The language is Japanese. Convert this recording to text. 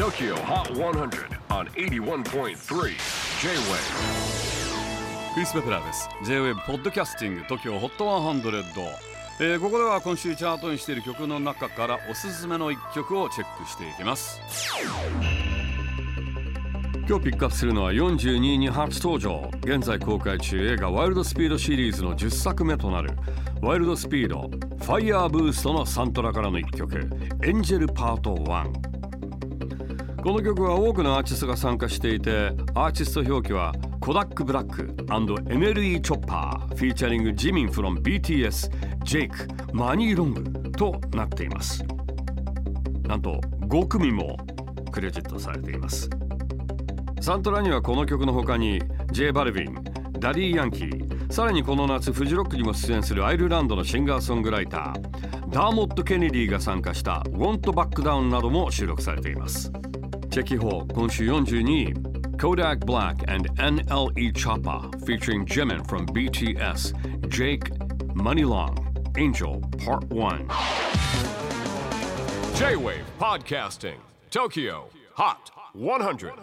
TOKYO HOT 100 on 81.3 J-WAVE クリス・ベプラーです。J-WAVE ポッドキャスティング TOKYO HOT 100、えーここでは今週チャートにしている曲の中からおすすめの一曲をチェックしていきます。今日ピックアップするのは42位に初登場。現在公開中映画ワイルドスピードシリーズの10作目となる。ワイルドスピードファイヤーブーストのサントラからの一曲。エンジェルパート1この曲は多くのアーティストが参加していてアーティスト表記はコダック・ブラック &NLE チョッパーフィーチャリングジミン from BTS ジェイクマニー・ロングとなっています。なんと5組もクレジットされています。サントラにはこの曲の他に J バルビンダディ・ヤンキーさらにこの夏フジロックにも出演するアイルランドのシンガーソングライターダーモット・ケネディが参加した「Want Back Down」なども収録されています。チェキホー今週42位 Kodak Black and NLE Choppa featuring Jimin from BTS Jake Money Long Angel Part 1 J-WAVE PODCASTING TOKYO HOT 100